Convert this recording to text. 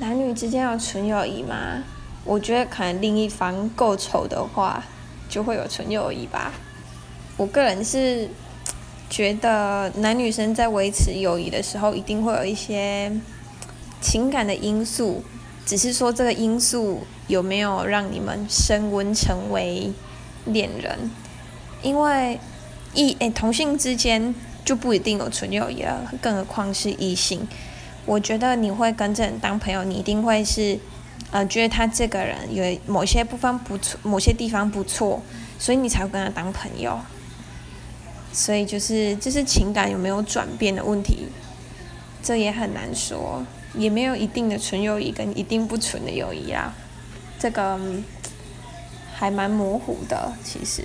男女之间有纯友谊吗？我觉得可能另一方够丑的话，就会有纯友谊吧。我个人是觉得男女生在维持友谊的时候，一定会有一些情感的因素，只是说这个因素有没有让你们升温成为恋人？因为异诶同性之间就不一定有纯友谊了，更何况是异性。我觉得你会跟这人当朋友，你一定会是，呃，觉得他这个人有某些部分不错，某些地方不错，所以你才会跟他当朋友。所以就是这是情感有没有转变的问题，这也很难说，也没有一定的纯友谊跟一定不纯的友谊啊，这个还蛮模糊的，其实。